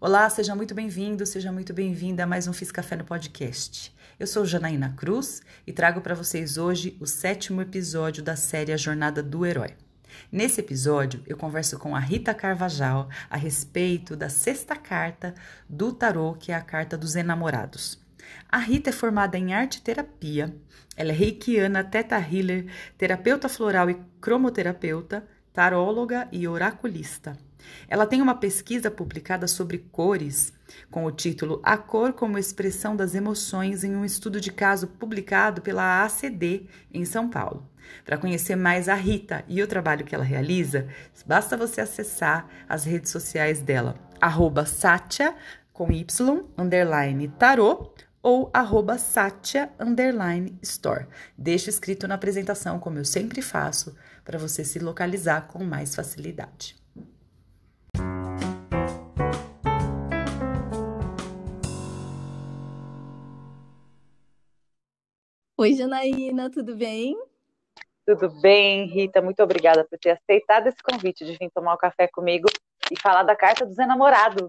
Olá, seja muito bem-vindo, seja muito bem-vinda a mais um Fiz Café no Podcast. Eu sou Janaína Cruz e trago para vocês hoje o sétimo episódio da série A Jornada do Herói. Nesse episódio, eu converso com a Rita Carvajal a respeito da sexta carta do tarô, que é a carta dos enamorados. A Rita é formada em arte terapia, ela é reikiana, teta healer, terapeuta floral e cromoterapeuta, taróloga e oraculista. Ela tem uma pesquisa publicada sobre cores, com o título A Cor como Expressão das Emoções, em um estudo de caso publicado pela ACD, em São Paulo. Para conhecer mais a Rita e o trabalho que ela realiza, basta você acessar as redes sociais dela, arroba Satya, com Y, underline tarô, ou arroba Satya, underline store. Deixa escrito na apresentação, como eu sempre faço, para você se localizar com mais facilidade. Oi, Janaína, tudo bem? Tudo bem, Rita? Muito obrigada por ter aceitado esse convite de vir tomar um café comigo e falar da carta dos enamorados.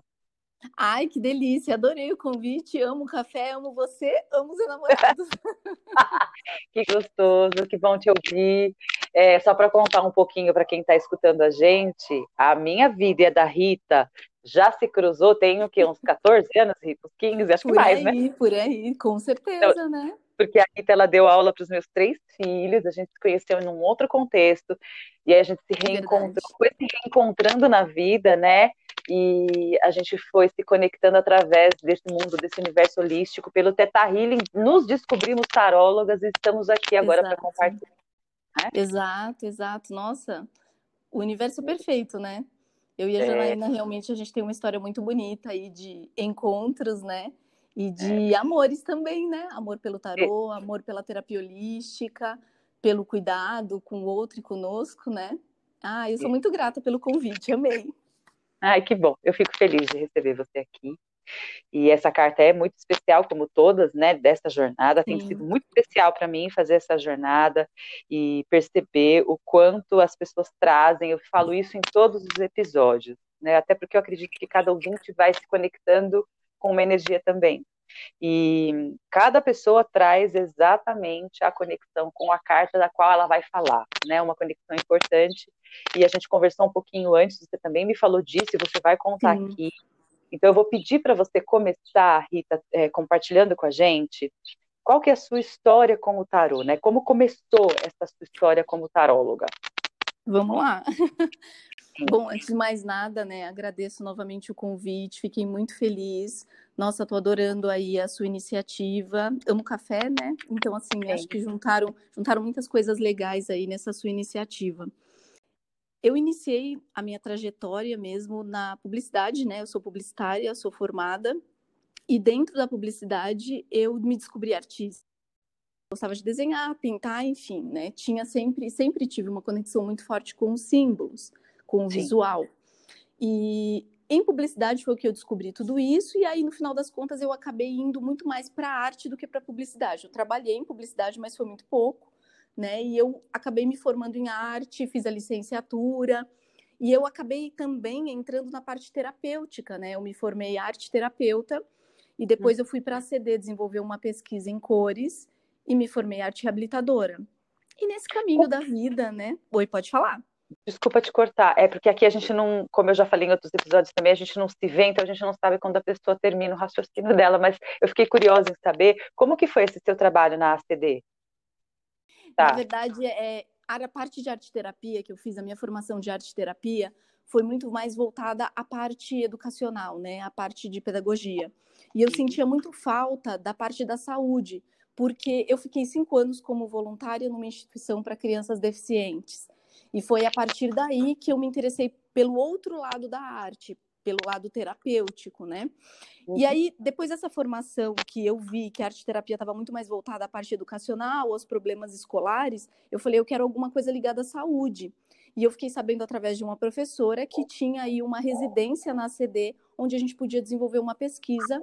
Ai, que delícia! Adorei o convite. Amo o café, amo você, amo os enamorados. que gostoso, que bom te ouvir. É, só para contar um pouquinho para quem está escutando a gente, a minha vida e a da Rita já se cruzou, tem o quê? Uns 14 anos, Rita? Uns 15, acho por que mais, aí, né? Por aí, com certeza, então, né? Porque a Rita ela deu aula para os meus três filhos, a gente se conheceu em um outro contexto, e aí a gente se é reencontrou, foi se reencontrando na vida, né? E a gente foi se conectando através desse mundo, desse universo holístico, pelo Teta Healing, nos descobrimos tarólogas e estamos aqui agora para compartilhar. Né? Exato, exato. Nossa, o universo perfeito, né? Eu e a. Janaína, é. realmente, a gente tem uma história muito bonita aí de encontros, né? E é. de é. amores também, né? Amor pelo tarô, amor pela terapia holística, pelo cuidado com o outro e conosco, né? Ah, eu sou muito grata pelo convite, amei. Ai, que bom. Eu fico feliz de receber você aqui. E essa carta é muito especial, como todas, né, dessa jornada. Tem Sim. sido muito especial para mim fazer essa jornada e perceber o quanto as pessoas trazem. Eu falo isso em todos os episódios, né? Até porque eu acredito que cada ouvinte vai se conectando com uma energia também. E cada pessoa traz exatamente a conexão com a carta da qual ela vai falar, né? Uma conexão importante. E a gente conversou um pouquinho antes, você também me falou disso, e você vai contar Sim. aqui. Então eu vou pedir para você começar, Rita, é, compartilhando com a gente qual que é a sua história com o tarô, né? Como começou essa sua história como taróloga? Vamos lá. Bom, antes de mais nada, né, agradeço novamente o convite, fiquei muito feliz. Nossa, tô adorando aí a sua iniciativa. Amo café, né? Então, assim, é. acho que juntaram, juntaram muitas coisas legais aí nessa sua iniciativa. Eu iniciei a minha trajetória mesmo na publicidade, né? Eu sou publicitária, sou formada, e dentro da publicidade eu me descobri artista. Gostava de desenhar, pintar, enfim, né? Tinha sempre, sempre tive uma conexão muito forte com os símbolos com o Sim. visual. E em publicidade foi o que eu descobri tudo isso, e aí no final das contas eu acabei indo muito mais para arte do que para publicidade. Eu trabalhei em publicidade, mas foi muito pouco, né? E eu acabei me formando em arte, fiz a licenciatura, e eu acabei também entrando na parte terapêutica, né? Eu me formei arte terapeuta e depois hum. eu fui para a CD desenvolver uma pesquisa em cores e me formei arte reabilitadora. E nesse caminho da vida, né? Oi, pode falar. Desculpa te cortar, é porque aqui a gente não, como eu já falei em outros episódios também, a gente não se vê, então a gente não sabe quando a pessoa termina o raciocínio dela, mas eu fiquei curiosa em saber como que foi esse seu trabalho na ACD? Tá. Na verdade, é, a parte de arte terapia que eu fiz, a minha formação de arte terapia, foi muito mais voltada à parte educacional, né, à parte de pedagogia. E eu sentia muito falta da parte da saúde, porque eu fiquei cinco anos como voluntária numa instituição para crianças deficientes. E foi a partir daí que eu me interessei pelo outro lado da arte, pelo lado terapêutico, né? Uhum. E aí, depois dessa formação que eu vi que a arte terapia estava muito mais voltada à parte educacional, aos problemas escolares, eu falei, eu quero alguma coisa ligada à saúde. E eu fiquei sabendo através de uma professora que tinha aí uma residência na CD, onde a gente podia desenvolver uma pesquisa.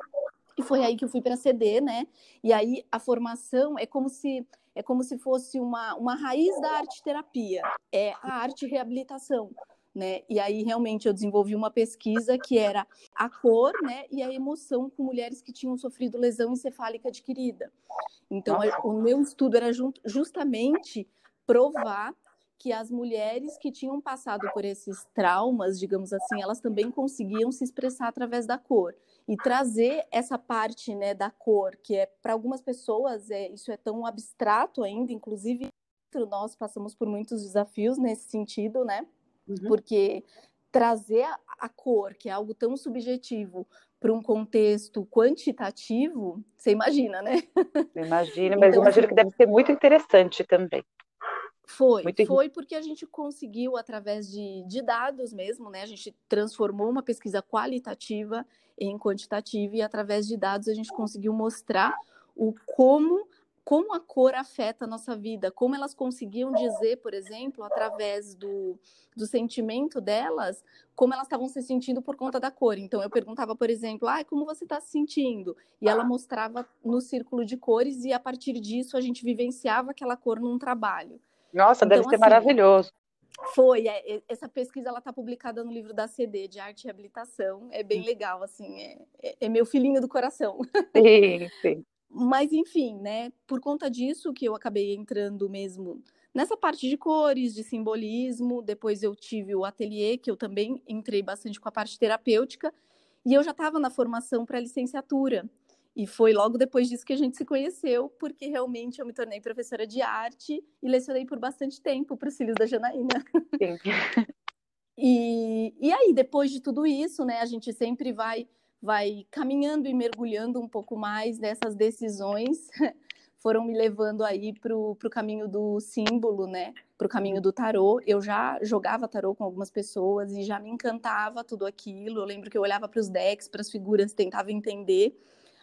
E foi aí que eu fui para a CD, né? E aí a formação é como se é como se fosse uma, uma raiz da arte terapia, é a arte reabilitação, né? E aí realmente eu desenvolvi uma pesquisa que era a cor, né, e a emoção com mulheres que tinham sofrido lesão encefálica adquirida. Então, o meu estudo era justamente provar que as mulheres que tinham passado por esses traumas, digamos assim, elas também conseguiam se expressar através da cor e trazer essa parte, né, da cor, que é para algumas pessoas é, isso é tão abstrato ainda, inclusive nós passamos por muitos desafios nesse sentido, né? Uhum. Porque trazer a, a cor, que é algo tão subjetivo, para um contexto quantitativo, você imagina, né? Imagina, mas então, imagino assim que deve ser muito interessante também. Foi, Muito foi porque a gente conseguiu, através de, de dados mesmo, né? A gente transformou uma pesquisa qualitativa em quantitativa e através de dados a gente conseguiu mostrar o como como a cor afeta a nossa vida, como elas conseguiam dizer, por exemplo, através do, do sentimento delas, como elas estavam se sentindo por conta da cor. Então, eu perguntava, por exemplo, ah, como você está se sentindo? E ela mostrava no círculo de cores, e a partir disso a gente vivenciava aquela cor num trabalho. Nossa, então, deve ser assim, maravilhoso. Foi, é, essa pesquisa ela está publicada no livro da CD de arte e habilitação. É bem hum. legal, assim, é, é, é meu filhinho do coração. Sim, sim. Mas enfim, né? Por conta disso que eu acabei entrando mesmo nessa parte de cores, de simbolismo. Depois eu tive o ateliê, que eu também entrei bastante com a parte terapêutica, e eu já estava na formação para licenciatura. E foi logo depois disso que a gente se conheceu, porque realmente eu me tornei professora de arte e lecionei por bastante tempo para os filhos da Janaína. Sim. e, e aí, depois de tudo isso, né, a gente sempre vai, vai caminhando e mergulhando um pouco mais nessas decisões. Foram me levando aí para o caminho do símbolo, né? Para o caminho do tarô. Eu já jogava tarô com algumas pessoas e já me encantava tudo aquilo. Eu lembro que eu olhava para os decks, para as figuras, tentava entender.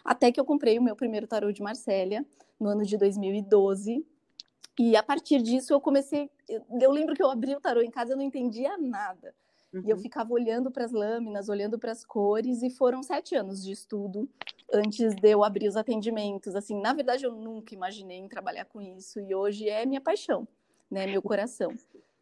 Até que eu comprei o meu primeiro tarô de Marsella no ano de 2012. E a partir disso eu comecei. Eu lembro que eu abri o tarô em casa e eu não entendia nada. Uhum. E eu uhum. ficava olhando para as lâminas, olhando para as cores, e foram sete anos de estudo antes de eu abrir os atendimentos. Assim, na verdade, eu nunca imaginei em trabalhar com isso, e hoje é minha paixão, né? Meu coração.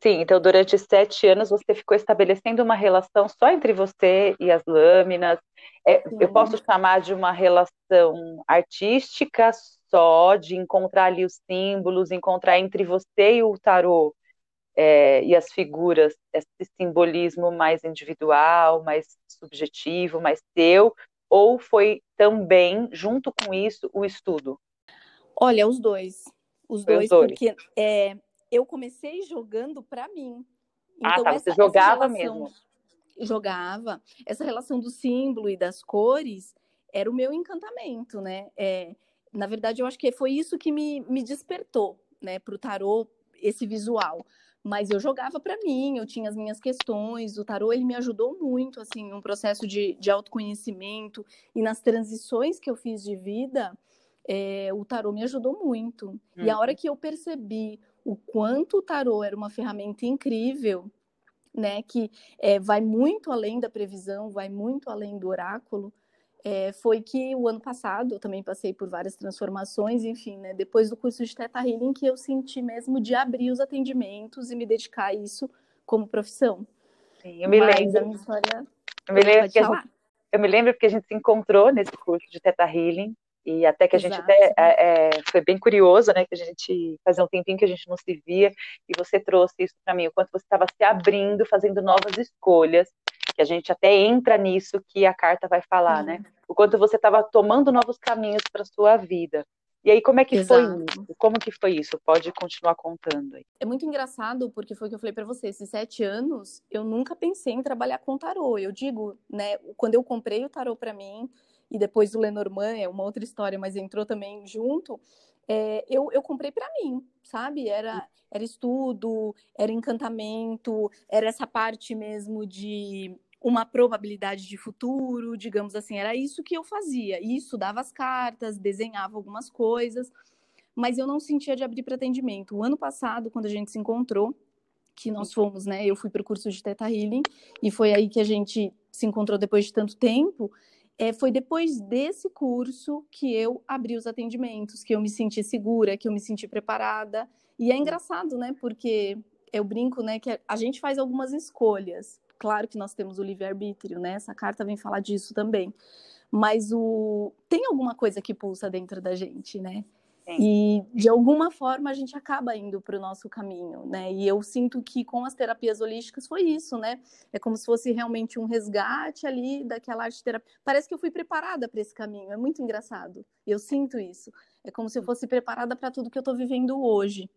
Sim, então durante sete anos você ficou estabelecendo uma relação só entre você e as lâminas. É, eu posso chamar de uma relação artística só, de encontrar ali os símbolos, encontrar entre você e o tarô é, e as figuras esse simbolismo mais individual, mais subjetivo, mais seu, ou foi também, junto com isso, o estudo? Olha, os dois. Os dois, os dois. porque é, eu comecei jogando para mim. Então, ah, tá, essa, você jogava relação, mesmo. Jogava. Essa relação do símbolo e das cores era o meu encantamento, né? É, na verdade, eu acho que foi isso que me, me despertou, né, para o tarô, esse visual. Mas eu jogava para mim, eu tinha as minhas questões. O tarô ele me ajudou muito, assim, num processo de, de autoconhecimento e nas transições que eu fiz de vida. É, o tarô me ajudou muito. Hum. E a hora uhum. que eu percebi o quanto o tarô era uma ferramenta incrível, né, que é, vai muito além da previsão, vai muito além do oráculo, é, foi que o ano passado eu também passei por várias transformações, enfim, né, depois do curso de Teta Healing que eu senti mesmo de abrir os atendimentos e me dedicar a isso como profissão. Sim, eu me Mas lembro. A minha história... Eu me lembro que gente, eu me lembro porque a gente se encontrou nesse curso de Teta Healing e até que a Exato. gente até é, é, foi bem curioso, né? Que a gente fazia um tempinho que a gente não se via, e você trouxe isso para mim, o quanto você estava se abrindo, fazendo novas escolhas, que a gente até entra nisso que a carta vai falar, né? O quanto você estava tomando novos caminhos para sua vida. E aí, como é que Exato. foi isso? Como que foi isso? Pode continuar contando aí. É muito engraçado, porque foi o que eu falei para você, esses sete anos, eu nunca pensei em trabalhar com tarô. Eu digo, né, quando eu comprei o tarô para mim, e depois o Lenormand, é uma outra história, mas entrou também junto, é, eu, eu comprei para mim, sabe? Era, era estudo, era encantamento, era essa parte mesmo de uma probabilidade de futuro, digamos assim, era isso que eu fazia. E estudava as cartas, desenhava algumas coisas, mas eu não sentia de abrir para atendimento. O ano passado, quando a gente se encontrou, que nós fomos, né? Eu fui para o curso de Teta Healing e foi aí que a gente se encontrou depois de tanto tempo. É, foi depois desse curso que eu abri os atendimentos, que eu me senti segura, que eu me senti preparada. E é engraçado, né? Porque eu brinco, né, que a gente faz algumas escolhas. Claro que nós temos o livre-arbítrio, né? Essa carta vem falar disso também. Mas o tem alguma coisa que pulsa dentro da gente, né? E de alguma forma a gente acaba indo para o nosso caminho, né? E eu sinto que com as terapias holísticas foi isso, né? É como se fosse realmente um resgate ali daquela arte terapia. Parece que eu fui preparada para esse caminho, é muito engraçado. Eu sinto isso. É como se eu fosse preparada para tudo que eu estou vivendo hoje.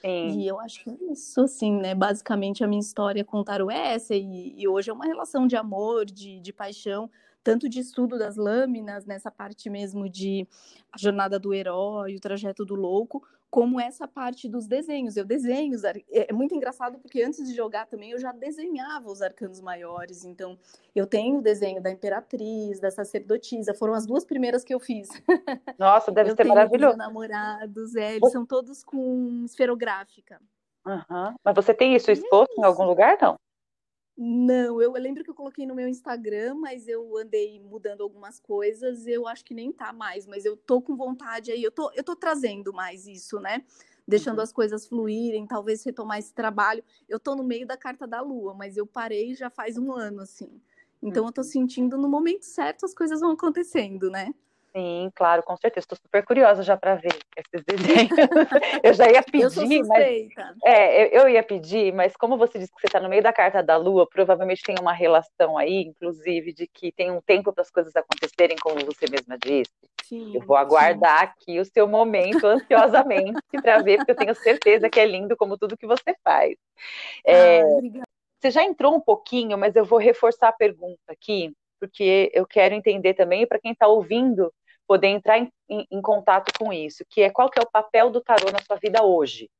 Sim. E eu acho que é isso, assim, né? Basicamente, a minha história com o tarô é essa. E, e hoje é uma relação de amor, de, de paixão, tanto de estudo das lâminas, nessa parte mesmo de a jornada do herói, o trajeto do louco, como essa parte dos desenhos. Eu desenho, é, é muito engraçado porque antes de jogar também eu já desenhava os arcanos maiores. Então, eu tenho o desenho da imperatriz, da sacerdotisa, foram as duas primeiras que eu fiz. Nossa, deve eu ser maravilhoso. namorados, é, eles são todos com esferográfica. Uhum. Mas você tem isso exposto é isso. em algum lugar, não? Não, eu, lembro que eu coloquei no meu Instagram, mas eu andei mudando algumas coisas, eu acho que nem tá mais, mas eu tô com vontade aí, eu tô, eu tô trazendo mais isso, né? Deixando uhum. as coisas fluírem, talvez retomar esse trabalho. Eu tô no meio da carta da lua, mas eu parei já faz um ano, assim. Então uhum. eu tô uhum. sentindo no momento certo as coisas vão acontecendo, né? Sim, claro, com certeza. Estou super curiosa já para ver esses desenhos. eu já ia pedir, eu sou mas é, eu ia pedir, mas como você disse que você está no meio da carta da Lua, provavelmente tem uma relação aí, inclusive, de que tem um tempo para as coisas acontecerem, como você mesma disse. Sim, eu vou aguardar sim. aqui o seu momento ansiosamente para ver, porque eu tenho certeza que é lindo como tudo que você faz. É, ah, você já entrou um pouquinho, mas eu vou reforçar a pergunta aqui porque eu quero entender também, para quem está ouvindo, poder entrar em, em, em, contato com isso, que é qual que é o papel do tarô na sua vida hoje?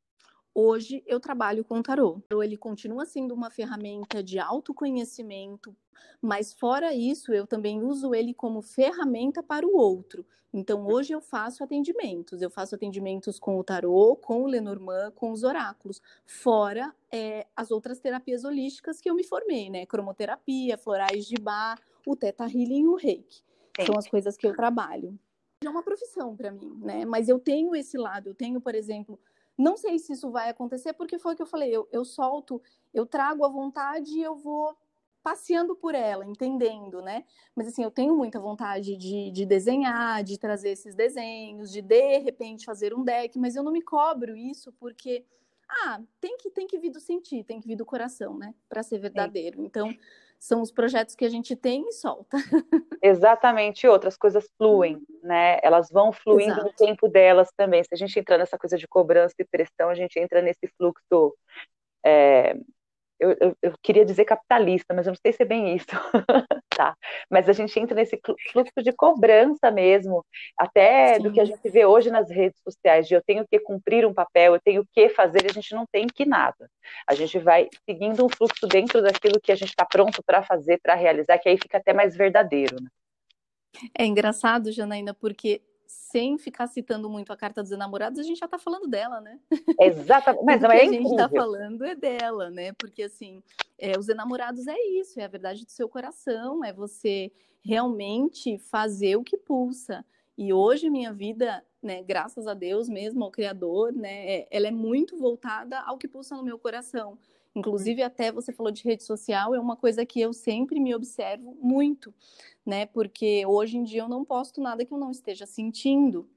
Hoje eu trabalho com o tarô. Ele continua sendo uma ferramenta de autoconhecimento, mas fora isso, eu também uso ele como ferramenta para o outro. Então, hoje eu faço atendimentos. Eu faço atendimentos com o tarô, com o Lenormand, com os oráculos. Fora é, as outras terapias holísticas que eu me formei, né? Cromoterapia, florais de bar, o Teta Healing e o Reiki. Sim. São as coisas que eu trabalho. É uma profissão para mim, né? Mas eu tenho esse lado. Eu tenho, por exemplo, não sei se isso vai acontecer, porque foi o que eu falei. Eu, eu solto, eu trago a vontade e eu vou passeando por ela, entendendo, né? Mas assim, eu tenho muita vontade de, de desenhar, de trazer esses desenhos, de de repente fazer um deck, mas eu não me cobro isso porque ah, tem que tem que vir do sentir, tem que vir do coração, né? Para ser verdadeiro. Então, são os projetos que a gente tem e solta. Exatamente, outras coisas fluem, né? Elas vão fluindo Exato. no tempo delas também. Se a gente entrar nessa coisa de cobrança e pressão, a gente entra nesse fluxo é, eu, eu, eu, queria dizer capitalista, mas eu não sei se é bem isso, tá? Mas a gente entra nesse fluxo de cobrança mesmo, até Sim. do que a gente vê hoje nas redes sociais, de eu tenho que cumprir um papel, eu tenho que fazer, e a gente não tem que nada. A gente vai seguindo um fluxo dentro daquilo que a gente está pronto para fazer, para realizar, que aí fica até mais verdadeiro, né? É engraçado, Janaína, porque sem ficar citando muito a carta dos enamorados, a gente já está falando dela, né? Exatamente, mas não é a gente está falando é dela, né? Porque assim, é, os enamorados é isso, é a verdade do seu coração, é você realmente fazer o que pulsa. E hoje minha vida, né, graças a Deus mesmo, ao Criador, né, é, ela é muito voltada ao que pulsa no meu coração. Inclusive, até você falou de rede social, é uma coisa que eu sempre me observo muito, né? Porque hoje em dia eu não posto nada que eu não esteja sentindo.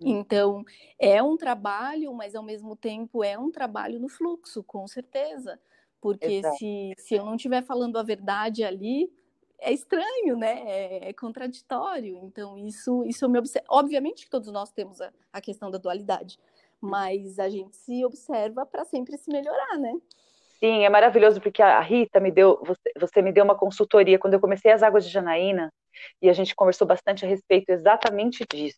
Hum. Então, é um trabalho, mas ao mesmo tempo é um trabalho no fluxo, com certeza. Porque se, se eu não estiver falando a verdade ali, é estranho, né? É, é, contraditório. Então, isso, isso eu me observo. Obviamente que todos nós temos a, a questão da dualidade, hum. mas a gente se observa para sempre se melhorar, né? Sim, é maravilhoso porque a Rita me deu, você, você, me deu uma consultoria quando eu comecei as Águas de Janaína e a gente conversou bastante a respeito exatamente disso,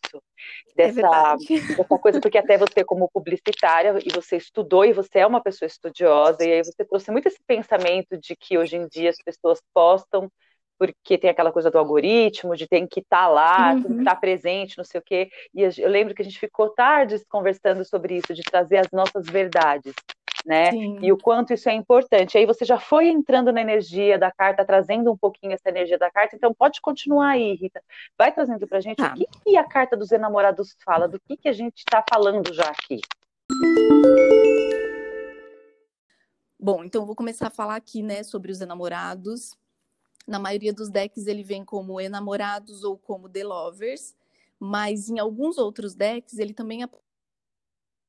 é dessa, é dessa coisa, porque até você como publicitária e você estudou e você é uma pessoa estudiosa e aí você trouxe muito esse pensamento de que hoje em dia as pessoas postam porque tem aquela coisa do algoritmo, de tem que estar tá lá, uhum. tem que estar tá presente, não sei o quê. E eu lembro que a gente ficou tardes conversando sobre isso, de trazer as nossas verdades né? Sim. E o quanto isso é importante. Aí você já foi entrando na energia da carta, trazendo um pouquinho essa energia da carta, então pode continuar aí, Rita. Vai trazendo pra gente tá. o que, que, a carta dos enamorados fala, do que, que a gente está falando já aqui. Bom, então vou começar a falar aqui, né, sobre os enamorados. Na maioria dos decks ele vem como enamorados ou como the lovers, mas em alguns outros decks ele também é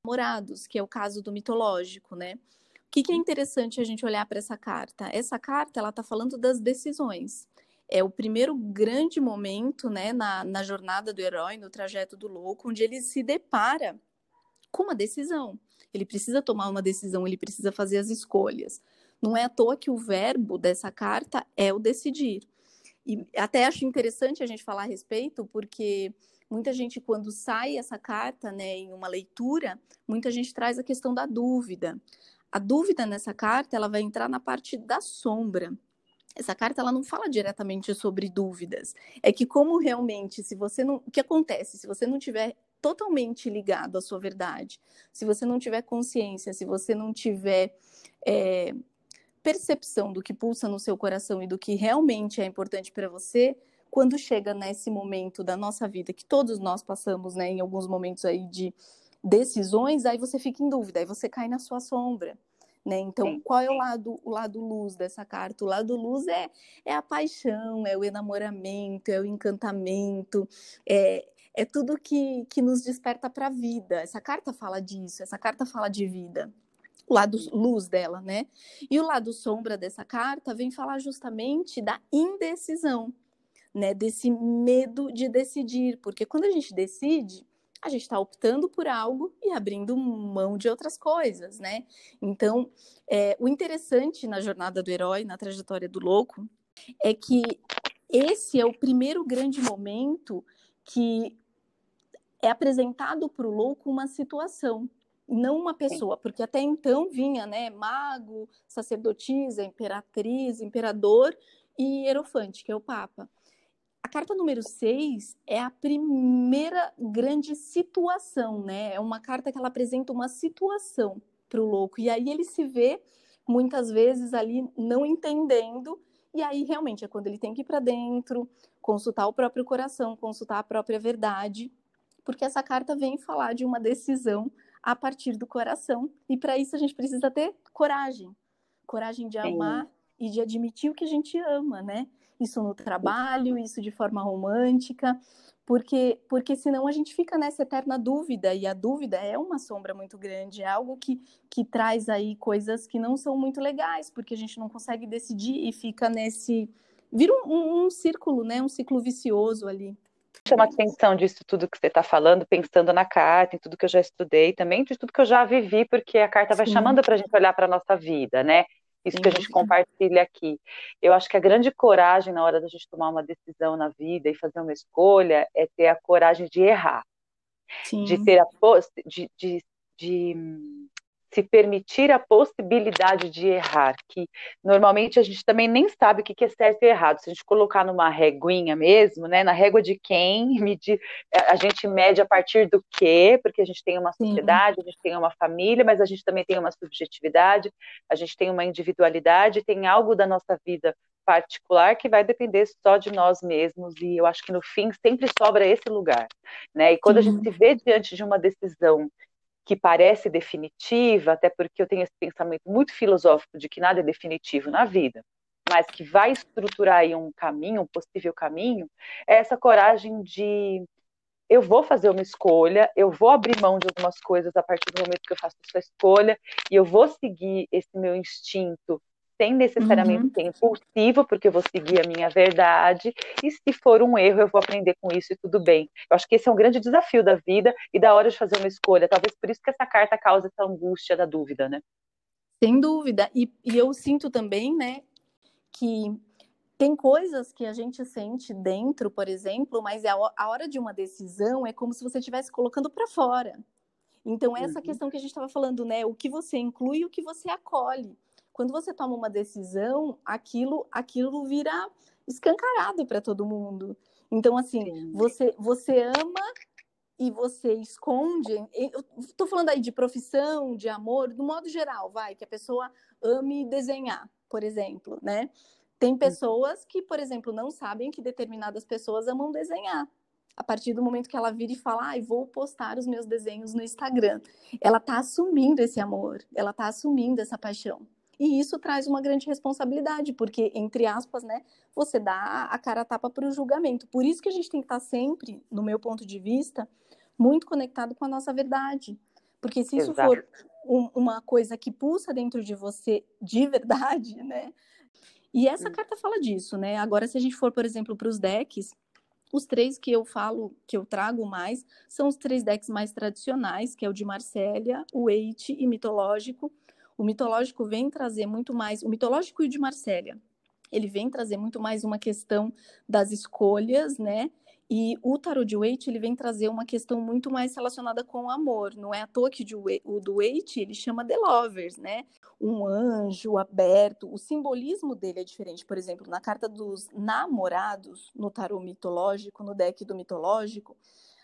namorados, que é o caso do mitológico, né? O que, que é interessante a gente olhar para essa carta? Essa carta ela está falando das decisões. É o primeiro grande momento, né, na, na jornada do herói, no trajeto do louco, onde ele se depara com uma decisão. Ele precisa tomar uma decisão, ele precisa fazer as escolhas. Não é à toa que o verbo dessa carta é o decidir. E até acho interessante a gente falar a respeito, porque muita gente, quando sai essa carta né, em uma leitura, muita gente traz a questão da dúvida. A dúvida nessa carta ela vai entrar na parte da sombra. Essa carta ela não fala diretamente sobre dúvidas. É que como realmente, se você não, o que acontece se você não tiver totalmente ligado à sua verdade, se você não tiver consciência, se você não tiver é, percepção do que pulsa no seu coração e do que realmente é importante para você, quando chega nesse momento da nossa vida que todos nós passamos, né, em alguns momentos aí de decisões, aí você fica em dúvida, aí você cai na sua sombra. Né? Então, Sim. qual é o lado, o lado luz dessa carta? O lado luz é, é a paixão, é o enamoramento, é o encantamento, é, é tudo que, que nos desperta para a vida. Essa carta fala disso, essa carta fala de vida. O lado luz dela, né? E o lado sombra dessa carta vem falar justamente da indecisão, né? Desse medo de decidir, porque quando a gente decide, a gente está optando por algo e abrindo mão de outras coisas, né? Então, é, o interessante na jornada do herói, na trajetória do louco, é que esse é o primeiro grande momento que é apresentado para o louco uma situação, não uma pessoa, porque até então vinha, né, mago, sacerdotisa, imperatriz, imperador e hierofante, que é o papa. A carta número 6 é a primeira grande situação, né? É uma carta que ela apresenta uma situação para o louco. E aí ele se vê muitas vezes ali não entendendo. E aí realmente é quando ele tem que ir para dentro, consultar o próprio coração, consultar a própria verdade, porque essa carta vem falar de uma decisão a partir do coração. E para isso a gente precisa ter coragem coragem de amar Sim. e de admitir o que a gente ama, né? Isso no trabalho, isso de forma romântica, porque porque senão a gente fica nessa eterna dúvida e a dúvida é uma sombra muito grande, é algo que, que traz aí coisas que não são muito legais, porque a gente não consegue decidir e fica nesse vira um, um, um círculo, né, um ciclo vicioso ali. Chama atenção disso tudo que você está falando, pensando na carta, em tudo que eu já estudei, também de tudo que eu já vivi, porque a carta vai Sim. chamando para a gente olhar para a nossa vida, né? Isso que a gente compartilha aqui. Eu acho que a grande coragem na hora da gente tomar uma decisão na vida e fazer uma escolha é ter a coragem de errar, Sim. de ter a de, de, de se permitir a possibilidade de errar, que normalmente a gente também nem sabe o que é certo e errado. Se a gente colocar numa reguinha mesmo, né, na régua de quem, medir, é, a gente mede a partir do quê, porque a gente tem uma sociedade, Sim. a gente tem uma família, mas a gente também tem uma subjetividade, a gente tem uma individualidade, tem algo da nossa vida particular que vai depender só de nós mesmos e eu acho que no fim sempre sobra esse lugar, né? E quando Sim. a gente se vê diante de uma decisão que parece definitiva, até porque eu tenho esse pensamento muito filosófico de que nada é definitivo na vida, mas que vai estruturar aí um caminho, um possível caminho, é essa coragem de eu vou fazer uma escolha, eu vou abrir mão de algumas coisas a partir do momento que eu faço essa escolha, e eu vou seguir esse meu instinto sem necessariamente uhum. ser impulsivo, porque eu vou seguir a minha verdade, e se for um erro, eu vou aprender com isso e tudo bem. Eu acho que esse é um grande desafio da vida e da hora de fazer uma escolha. Talvez por isso que essa carta causa essa angústia da dúvida, né? Sem dúvida. E, e eu sinto também, né, que tem coisas que a gente sente dentro, por exemplo, mas é a hora de uma decisão é como se você estivesse colocando para fora. Então, essa uhum. questão que a gente estava falando, né? O que você inclui e o que você acolhe quando você toma uma decisão, aquilo, aquilo vira escancarado para todo mundo. Então, assim, você, você ama e você esconde. Eu estou falando aí de profissão, de amor, do modo geral, vai, que a pessoa ame desenhar, por exemplo, né? Tem uhum. pessoas que, por exemplo, não sabem que determinadas pessoas amam desenhar. A partir do momento que ela vira e fala, ah, vou postar os meus desenhos no Instagram, ela está assumindo esse amor, ela está assumindo essa paixão. E isso traz uma grande responsabilidade, porque, entre aspas, né, você dá a cara a tapa para o julgamento. Por isso que a gente tem que estar sempre, no meu ponto de vista, muito conectado com a nossa verdade. Porque se isso Exato. for um, uma coisa que pulsa dentro de você de verdade, né? E essa hum. carta fala disso, né? Agora, se a gente for, por exemplo, para os decks, os três que eu falo, que eu trago mais, são os três decks mais tradicionais, que é o de Marsella, o Eight e Mitológico. O Mitológico vem trazer muito mais, o Mitológico e o de Marsella, ele vem trazer muito mais uma questão das escolhas, né? E o tarot de Waite, ele vem trazer uma questão muito mais relacionada com o amor. Não é à toa que o do Waite, ele chama The Lovers, né? Um anjo aberto. O simbolismo dele é diferente. Por exemplo, na carta dos namorados, no tarot mitológico, no deck do mitológico,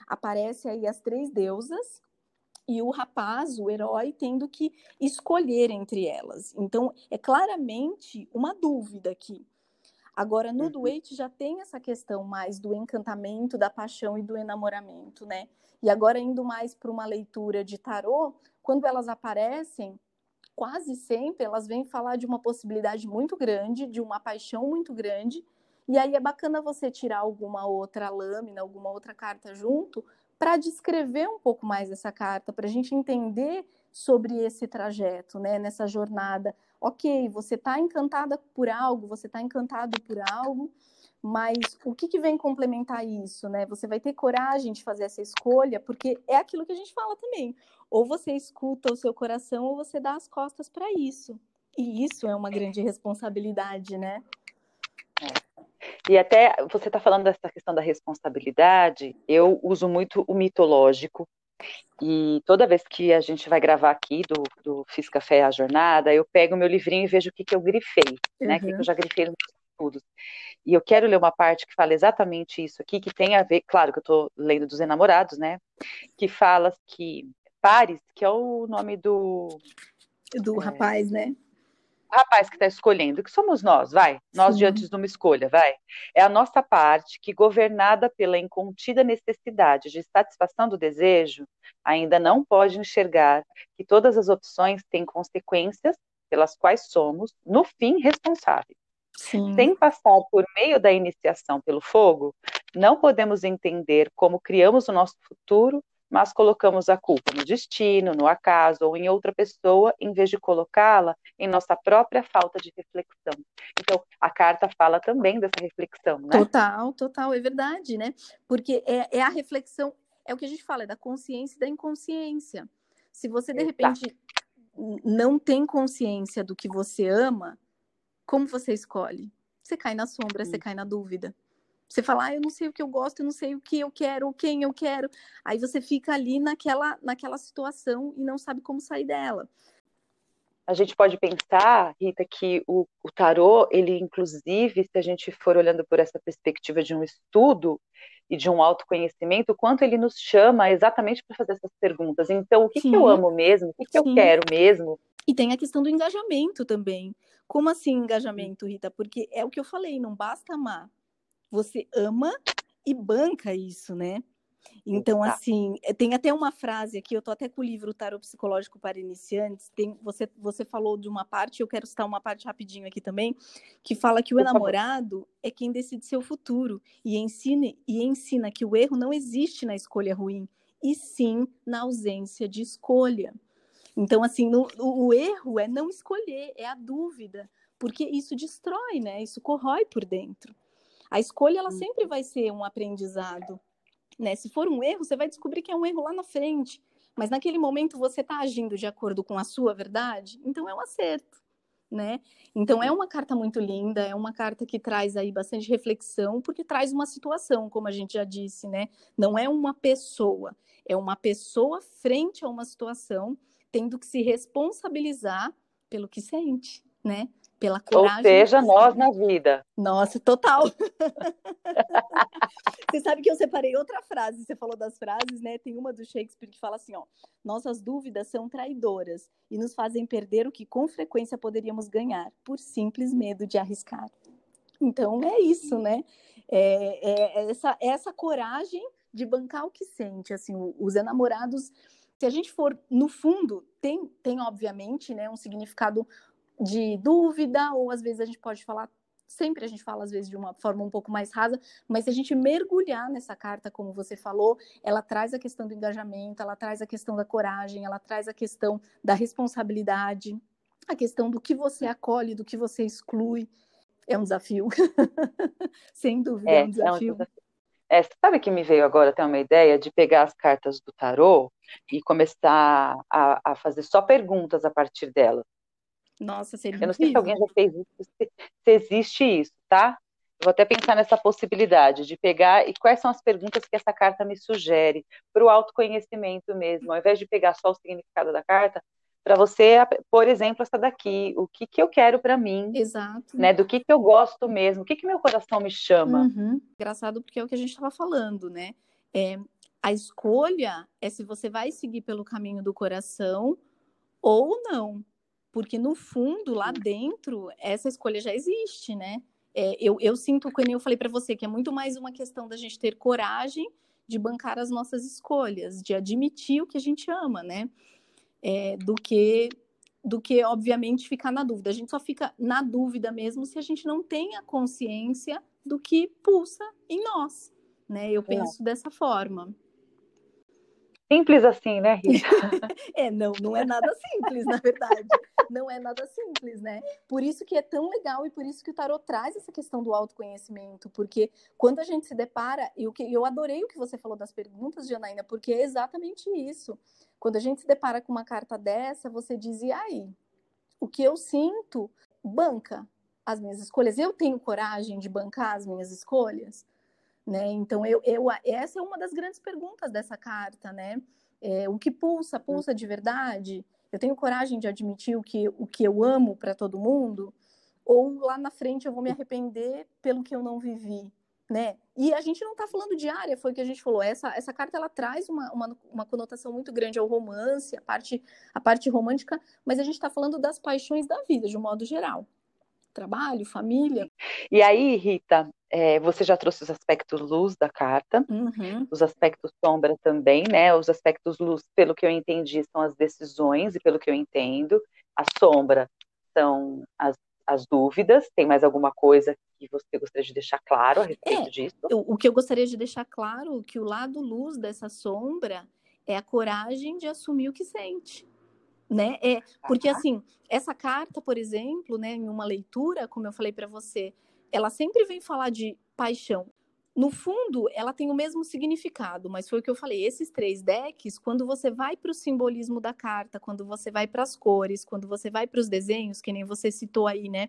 aparece aí as três deusas e o rapaz, o herói, tendo que escolher entre elas. Então, é claramente uma dúvida aqui. Agora, no uhum. duete já tem essa questão mais do encantamento, da paixão e do enamoramento, né? E agora, indo mais para uma leitura de tarô, quando elas aparecem, quase sempre elas vêm falar de uma possibilidade muito grande, de uma paixão muito grande. E aí é bacana você tirar alguma outra lâmina, alguma outra carta junto, para descrever um pouco mais essa carta, para a gente entender sobre esse trajeto, né? Nessa jornada ok, você está encantada por algo, você está encantado por algo, mas o que, que vem complementar isso, né? Você vai ter coragem de fazer essa escolha, porque é aquilo que a gente fala também. Ou você escuta o seu coração, ou você dá as costas para isso. E isso é uma grande responsabilidade, né? É. E até você está falando dessa questão da responsabilidade, eu uso muito o mitológico, e toda vez que a gente vai gravar aqui do, do Fiz Café a Jornada, eu pego meu livrinho e vejo o que, que eu grifei, uhum. né? O que, que eu já grifei nos estudos. E eu quero ler uma parte que fala exatamente isso aqui, que tem a ver, claro que eu estou lendo dos enamorados, né? Que fala que Pares, que é o nome do. Do é, rapaz, né? Rapaz que está escolhendo, que somos nós, vai, nós Sim. diante de uma escolha, vai. É a nossa parte que, governada pela incontida necessidade de satisfação do desejo, ainda não pode enxergar que todas as opções têm consequências pelas quais somos, no fim, responsáveis. Sim. Sem passar por meio da iniciação pelo fogo, não podemos entender como criamos o nosso futuro mas colocamos a culpa no destino, no acaso ou em outra pessoa, em vez de colocá-la em nossa própria falta de reflexão. Então, a carta fala também dessa reflexão, né? Total, total, é verdade, né? Porque é, é a reflexão, é o que a gente fala, é da consciência e da inconsciência. Se você, de repente, não tem consciência do que você ama, como você escolhe? Você cai na sombra, você cai na dúvida. Você fala, ah, eu não sei o que eu gosto, eu não sei o que eu quero, quem eu quero. Aí você fica ali naquela, naquela situação e não sabe como sair dela. A gente pode pensar, Rita, que o, o tarô, ele inclusive, se a gente for olhando por essa perspectiva de um estudo e de um autoconhecimento, o quanto ele nos chama exatamente para fazer essas perguntas. Então, o que, que eu amo mesmo? O que, que eu quero mesmo? E tem a questão do engajamento também. Como assim engajamento, Rita? Porque é o que eu falei, não basta amar, você ama e banca isso, né? Então, assim, eh, tem até uma frase aqui, eu tô até com o livro Tarot Psicológico para Iniciantes, tem, você, você falou de uma parte, eu quero citar uma parte rapidinho aqui também, que fala que o enamorado é quem decide seu futuro e ensina, e ensina que o erro não existe na escolha ruim, e sim na ausência de escolha. Então, assim, no, o, o erro é não escolher, é a dúvida, porque isso destrói, né? Isso corrói por dentro. A escolha ela sempre vai ser um aprendizado, né? Se for um erro, você vai descobrir que é um erro lá na frente, mas naquele momento você está agindo de acordo com a sua verdade, então é um acerto, né? Então é uma carta muito linda, é uma carta que traz aí bastante reflexão, porque traz uma situação, como a gente já disse, né? Não é uma pessoa, é uma pessoa frente a uma situação, tendo que se responsabilizar pelo que sente, né? Pela coragem. Ou seja, nós na vida. Nossa, total. você sabe que eu separei outra frase, você falou das frases, né? Tem uma do Shakespeare que fala assim, ó: "Nossas dúvidas são traidoras e nos fazem perder o que com frequência poderíamos ganhar por simples medo de arriscar". Então é isso, né? É, é, é essa, é essa coragem de bancar o que sente, assim, os enamorados se a gente for no fundo, tem, tem obviamente né, um significado de dúvida, ou às vezes a gente pode falar sempre a gente fala às vezes de uma forma um pouco mais rasa, mas se a gente mergulhar nessa carta, como você falou, ela traz a questão do engajamento, ela traz a questão da coragem, ela traz a questão da responsabilidade, a questão do que você acolhe, do que você exclui. É um desafio. Sem dúvida, é, é um desafio. É um desafio. É, sabe que me veio agora até uma ideia de pegar as cartas do tarô e começar a, a fazer só perguntas a partir delas. Nossa, seria Eu não sei se alguém já fez isso, se, existe isso, tá? vou até pensar nessa possibilidade de pegar e quais são as perguntas que essa carta me sugere para o autoconhecimento mesmo, ao invés de pegar só o significado da carta, para você, por exemplo, essa daqui, o que, que eu quero para mim, Exato. né? Do que, que eu gosto mesmo, o que, que meu coração me chama. Uhum. Engraçado porque é o que a gente estava falando, né? É, a escolha é se você vai seguir pelo caminho do coração ou não. Porque no fundo, lá dentro, essa escolha já existe, né? É, eu, eu sinto, como eu falei para você, que é muito mais uma questão da gente ter coragem de bancar as nossas escolhas, de admitir o que a gente ama, né? É, do que do que obviamente ficar na dúvida. A gente só fica na dúvida mesmo se a gente não tem a consciência do que pulsa em nós, né? Eu é. penso é. dessa forma. Simples assim, né, Rita? é, não, não é nada simples, na verdade. Não é nada simples, né? Por isso que é tão legal e por isso que o tarot traz essa questão do autoconhecimento, porque quando a gente se depara, e o que eu adorei o que você falou das perguntas, Janaína, porque é exatamente isso. Quando a gente se depara com uma carta dessa, você diz, e aí? O que eu sinto banca as minhas escolhas? Eu tenho coragem de bancar as minhas escolhas? Né? Então, eu, eu, essa é uma das grandes perguntas dessa carta, né? É, o que pulsa, pulsa de verdade? Eu tenho coragem de admitir o que, o que eu amo para todo mundo? Ou lá na frente eu vou me arrepender pelo que eu não vivi, né? E a gente não está falando de área, foi o que a gente falou. Essa, essa carta ela traz uma, uma, uma conotação muito grande ao romance, a parte, a parte romântica, mas a gente está falando das paixões da vida, de um modo geral trabalho, família. E aí, Rita, é, você já trouxe os aspectos luz da carta, uhum. os aspectos sombra também, né? Os aspectos luz, pelo que eu entendi, são as decisões, e pelo que eu entendo, a sombra são as, as dúvidas. Tem mais alguma coisa que você gostaria de deixar claro a respeito é, disso? O que eu gostaria de deixar claro é que o lado luz dessa sombra é a coragem de assumir o que sente né? É, porque assim, essa carta, por exemplo, né, em uma leitura, como eu falei para você, ela sempre vem falar de paixão. No fundo, ela tem o mesmo significado, mas foi o que eu falei. Esses três decks, quando você vai para o simbolismo da carta, quando você vai para as cores, quando você vai para os desenhos, que nem você citou aí, né,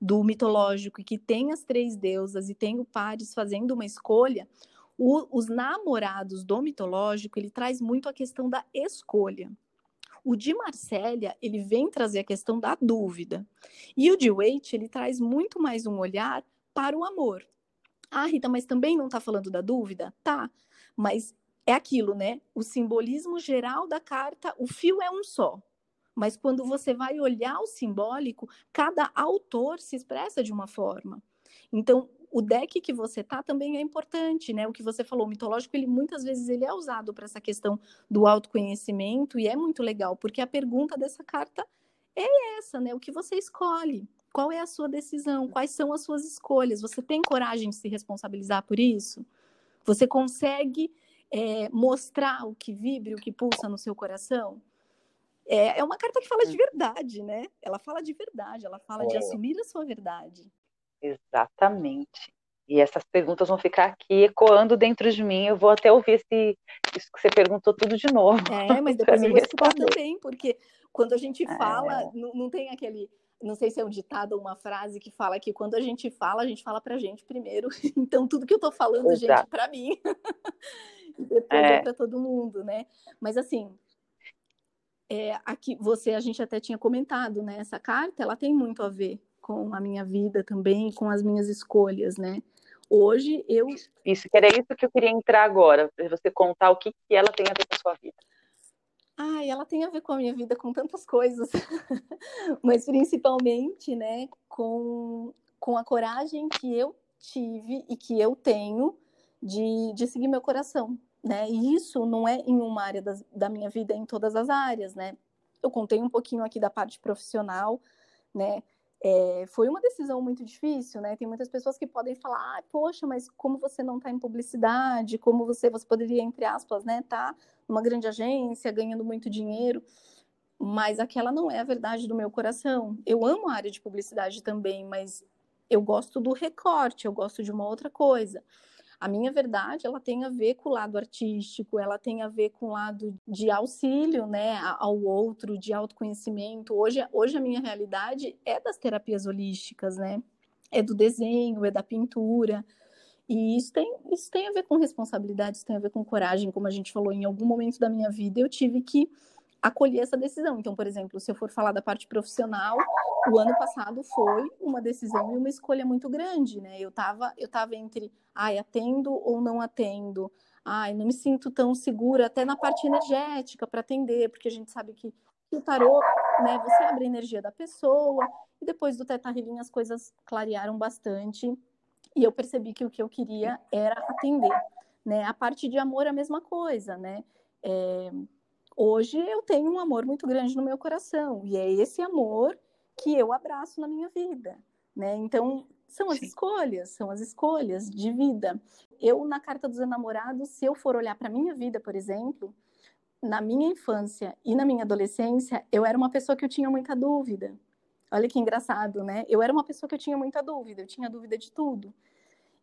do mitológico, e que tem as três deusas e tem o Paris fazendo uma escolha, o, os namorados do mitológico, ele traz muito a questão da escolha. O de Marsella, ele vem trazer a questão da dúvida. E o de Waite, ele traz muito mais um olhar para o amor. Ah, Rita, mas também não está falando da dúvida? Tá, mas é aquilo, né? O simbolismo geral da carta, o fio é um só. Mas quando você vai olhar o simbólico, cada autor se expressa de uma forma. Então, o deck que você tá também é importante, né? O que você falou, o mitológico, ele muitas vezes ele é usado para essa questão do autoconhecimento e é muito legal, porque a pergunta dessa carta é essa, né? O que você escolhe? Qual é a sua decisão? Quais são as suas escolhas? Você tem coragem de se responsabilizar por isso? Você consegue é, mostrar o que vibra, o que pulsa no seu coração? É, é uma carta que fala de hum. verdade, né? Ela fala de verdade, ela fala de assumir a sua verdade. Exatamente. E essas perguntas vão ficar aqui ecoando dentro de mim. Eu vou até ouvir esse, isso que você perguntou tudo de novo. É, mas depois eu vou escutar também, porque quando a gente fala, é. não, não tem aquele. Não sei se é um ditado ou uma frase que fala que quando a gente fala, a gente fala pra gente primeiro. Então, tudo que eu tô falando, Exato. gente, pra mim. e depois é, é para todo mundo, né? Mas assim, é, aqui você a gente até tinha comentado, né? Essa carta ela tem muito a ver com a minha vida também, com as minhas escolhas, né? Hoje eu. Isso, que era isso que eu queria entrar agora, para você contar o que, que ela tem a ver com a sua vida. Ai, ela tem a ver com a minha vida com tantas coisas, mas principalmente, né, com, com a coragem que eu tive e que eu tenho de, de seguir meu coração, né? E isso não é em uma área das, da minha vida, é em todas as áreas, né? Eu contei um pouquinho aqui da parte profissional, né? É, foi uma decisão muito difícil, né? Tem muitas pessoas que podem falar, ah, poxa, mas como você não está em publicidade, como você, você poderia, entre aspas, né, tá numa grande agência, ganhando muito dinheiro, mas aquela não é a verdade do meu coração. Eu amo a área de publicidade também, mas eu gosto do recorte, eu gosto de uma outra coisa. A minha verdade, ela tem a ver com o lado artístico, ela tem a ver com o lado de auxílio, né, ao outro, de autoconhecimento. Hoje, hoje a minha realidade é das terapias holísticas, né? É do desenho, é da pintura. E isso tem, isso tem a ver com responsabilidade, isso tem a ver com coragem, como a gente falou, em algum momento da minha vida eu tive que acolher essa decisão. Então, por exemplo, se eu for falar da parte profissional, o ano passado foi uma decisão e uma escolha muito grande, né? Eu estava eu tava entre, ai, atendo ou não atendo. Ai, não me sinto tão segura até na parte energética para atender, porque a gente sabe que o tarô, né, você abre a energia da pessoa, e depois do Teta Healing as coisas clarearam bastante, e eu percebi que o que eu queria era atender, né? A parte de amor a mesma coisa, né? É, Hoje eu tenho um amor muito grande no meu coração e é esse amor que eu abraço na minha vida, né? Então, são as Sim. escolhas, são as escolhas de vida. Eu na carta dos enamorados, se eu for olhar para minha vida, por exemplo, na minha infância e na minha adolescência, eu era uma pessoa que eu tinha muita dúvida. Olha que engraçado, né? Eu era uma pessoa que eu tinha muita dúvida, eu tinha dúvida de tudo.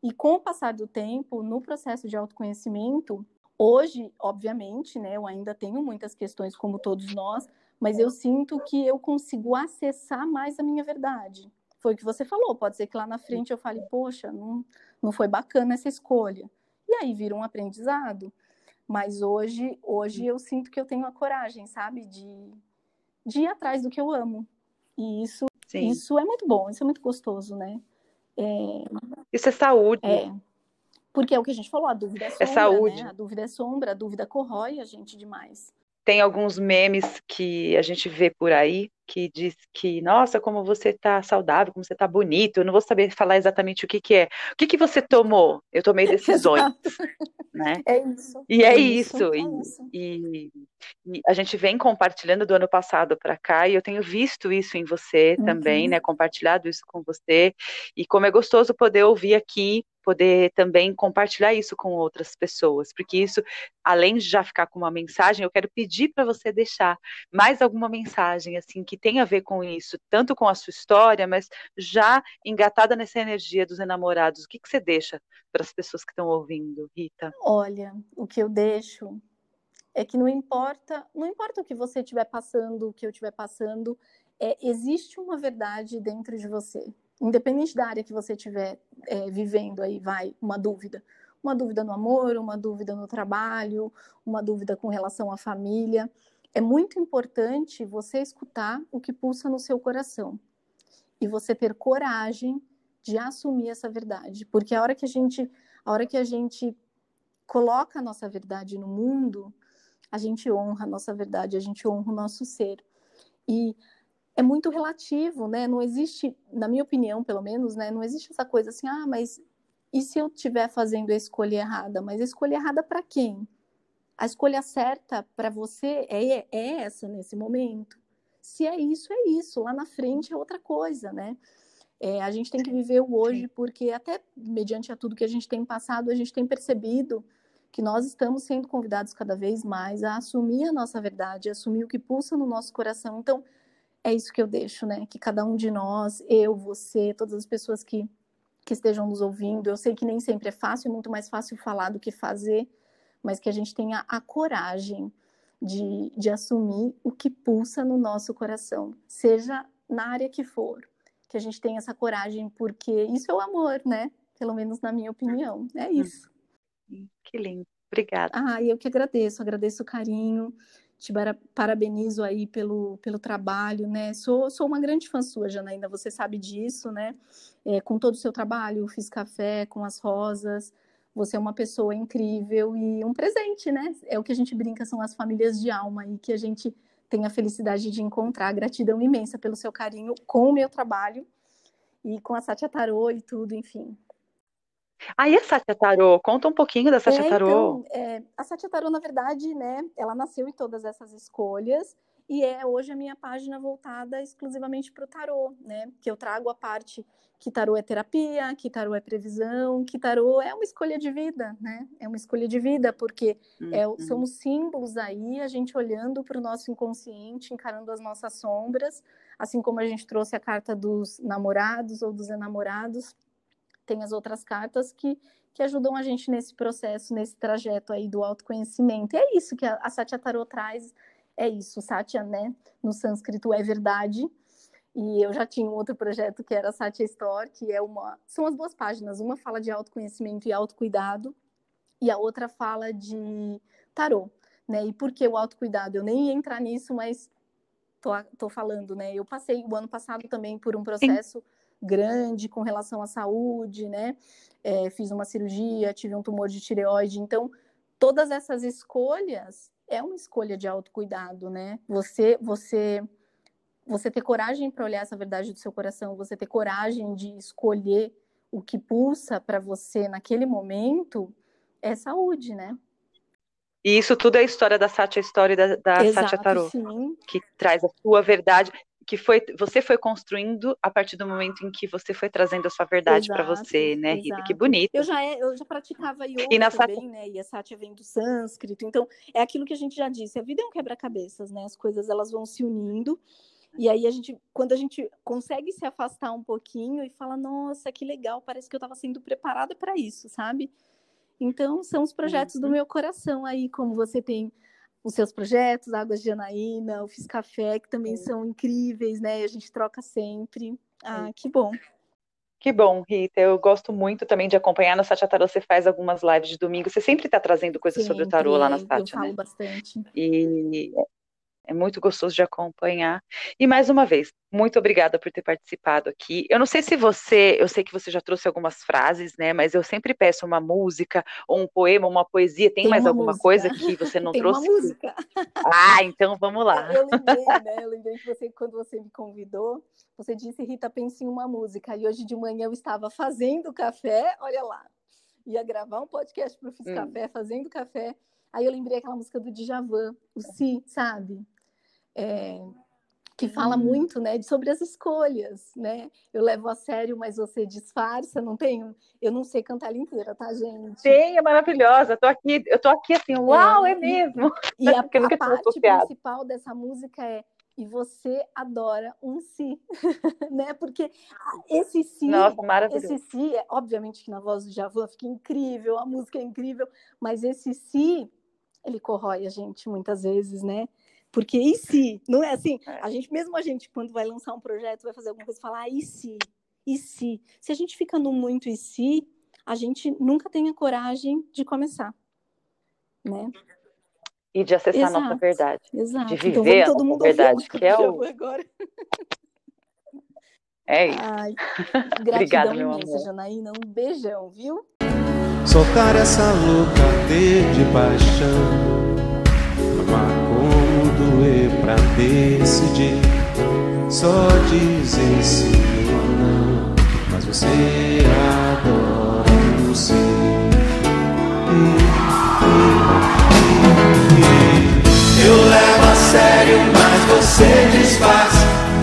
E com o passar do tempo, no processo de autoconhecimento, Hoje, obviamente, né, eu ainda tenho muitas questões como todos nós, mas eu sinto que eu consigo acessar mais a minha verdade. Foi o que você falou, pode ser que lá na frente eu fale, poxa, não, não foi bacana essa escolha. E aí vira um aprendizado. Mas hoje, hoje eu sinto que eu tenho a coragem, sabe, de, de ir atrás do que eu amo. E isso, isso é muito bom, isso é muito gostoso, né? É... Isso é saúde. É, porque é o que a gente falou, a dúvida é, é sombra, é saúde. Né? A dúvida é sombra, a dúvida corrói a gente demais. Tem alguns memes que a gente vê por aí que diz que, nossa, como você está saudável, como você está bonito. Eu não vou saber falar exatamente o que, que é. O que, que você tomou? Eu tomei decisões. né? É isso. E é, é isso. isso. É e, isso. E, e, a gente vem compartilhando do ano passado para cá, e eu tenho visto isso em você uhum. também, né? Compartilhado isso com você. E como é gostoso poder ouvir aqui poder também compartilhar isso com outras pessoas, porque isso, além de já ficar com uma mensagem, eu quero pedir para você deixar mais alguma mensagem assim que tem a ver com isso, tanto com a sua história, mas já engatada nessa energia dos enamorados. O que, que você deixa para as pessoas que estão ouvindo, Rita? Olha, o que eu deixo é que não importa, não importa o que você estiver passando, o que eu estiver passando, é, existe uma verdade dentro de você independente da área que você estiver é, vivendo aí, vai, uma dúvida. Uma dúvida no amor, uma dúvida no trabalho, uma dúvida com relação à família. É muito importante você escutar o que pulsa no seu coração e você ter coragem de assumir essa verdade, porque a hora que a gente, a hora que a gente coloca a nossa verdade no mundo, a gente honra a nossa verdade, a gente honra o nosso ser. E é muito relativo, né? Não existe, na minha opinião, pelo menos, né? Não existe essa coisa assim, ah, mas e se eu estiver fazendo a escolha errada? Mas a escolha errada para quem? A escolha certa para você é, é essa nesse momento? Se é isso, é isso. Lá na frente é outra coisa, né? É, a gente tem que viver o hoje, porque até mediante a tudo que a gente tem passado, a gente tem percebido que nós estamos sendo convidados cada vez mais a assumir a nossa verdade, a assumir o que pulsa no nosso coração. Então, é isso que eu deixo, né? Que cada um de nós, eu, você, todas as pessoas que, que estejam nos ouvindo, eu sei que nem sempre é fácil, é muito mais fácil falar do que fazer, mas que a gente tenha a coragem de, de assumir o que pulsa no nosso coração, seja na área que for, que a gente tenha essa coragem, porque isso é o amor, né? Pelo menos na minha opinião, é hum. isso. Que lindo, obrigada. Ah, eu que agradeço, agradeço o carinho, te parabenizo aí pelo, pelo trabalho, né? Sou, sou uma grande fã sua, Janaína, você sabe disso, né? É, com todo o seu trabalho, fiz café com as rosas, você é uma pessoa incrível e um presente, né? É o que a gente brinca, são as famílias de alma e que a gente tem a felicidade de encontrar. Gratidão imensa pelo seu carinho com o meu trabalho e com a Satya Tarô e tudo, enfim. Aí a Satya Tarô, conta um pouquinho da Satya é, Tarô. Então, é, a Satya Tarô, na verdade, né, ela nasceu em todas essas escolhas e é hoje a minha página voltada exclusivamente para o tarô, né? Que eu trago a parte que tarô é terapia, que tarô é previsão, que tarô é uma escolha de vida, né? É uma escolha de vida, porque é, uhum. são os símbolos aí, a gente olhando para o nosso inconsciente, encarando as nossas sombras, assim como a gente trouxe a carta dos namorados ou dos enamorados, tem as outras cartas que, que ajudam a gente nesse processo, nesse trajeto aí do autoconhecimento. E é isso que a, a Satya Tarot traz, é isso, Satya, né? No sânscrito é verdade, e eu já tinha um outro projeto que era a Satya Store, que é uma. São as duas páginas. Uma fala de autoconhecimento e autocuidado, e a outra fala de tarô. Né? E por que o autocuidado? Eu nem ia entrar nisso, mas tô, tô falando, né? Eu passei o ano passado também por um processo Sim. grande com relação à saúde, né? É, fiz uma cirurgia, tive um tumor de tireoide, então todas essas escolhas é uma escolha de autocuidado, né? Você, você você ter coragem para olhar essa verdade do seu coração, você ter coragem de escolher o que pulsa para você naquele momento, é saúde, né? E isso tudo é a história da Satya, a história da, da Exato, Satya Tarot, sim. que traz a sua verdade, que foi você foi construindo a partir do momento em que você foi trazendo a sua verdade para você, né, Rita? Que bonito. Eu já, é, eu já praticava yoga e na também, né? E a Satya vem do sânscrito, então é aquilo que a gente já disse. A vida é um quebra-cabeças, né? As coisas elas vão se unindo e aí a gente, quando a gente consegue se afastar um pouquinho e fala, nossa, que legal, parece que eu estava sendo preparada para isso, sabe? Então, são os projetos uhum. do meu coração aí, como você tem os seus projetos, Águas de Anaína, o Fiz Café, que também são incríveis, né? A gente troca sempre. Ah, que bom. Que bom, Rita. Eu gosto muito também de acompanhar no Satya Tarot. Você faz algumas lives de domingo. Você sempre está trazendo coisas sobre o tarô lá na Satya, eu falo né? bastante. E é muito gostoso de acompanhar. E mais uma vez, muito obrigada por ter participado aqui. Eu não sei se você, eu sei que você já trouxe algumas frases, né? Mas eu sempre peço uma música, ou um poema, uma poesia. Tem, Tem mais alguma música. coisa que você não Tem trouxe? Uma música. Ah, então vamos lá. Eu, lembrei, né? Eu lembrei que você, quando você me convidou, você disse, Rita, pense em uma música. E hoje de manhã eu estava fazendo café, olha lá. Ia gravar um podcast para o Fiz hum. Café, fazendo café. Aí eu lembrei aquela música do Djavan, o Si, sabe? É, que fala uhum. muito, né, sobre as escolhas, né? Eu levo a sério, mas você disfarça, não tenho, eu não sei cantar ela inteira, tá, gente? Tem, é maravilhosa. Eu tô aqui, eu tô aqui assim, uau, é, é mesmo. E, a, a parte principal dessa música é e você adora um si, né? Porque esse si, Nossa, esse si, é, obviamente que na voz do Javan fica incrível, a música é incrível, mas esse si, ele corrói a gente muitas vezes, né? Porque e se? Não é assim? É. A gente, mesmo a gente, quando vai lançar um projeto, vai fazer alguma coisa, falar, ah, e se? E se? Se a gente fica no muito e se, a gente nunca tem a coragem de começar. Né? E de acessar exato, a nossa verdade. Exato. De viver então, todo mundo a verdade, que é o. Agora. É isso. Ai, gratidão Obrigada, imensa, Janaína. Um beijão, viu? Soltar essa louca de paixão pra decidir. Só dizer sim ou não. Mas você adora o sim. Eu levo a sério, mas você disfarça.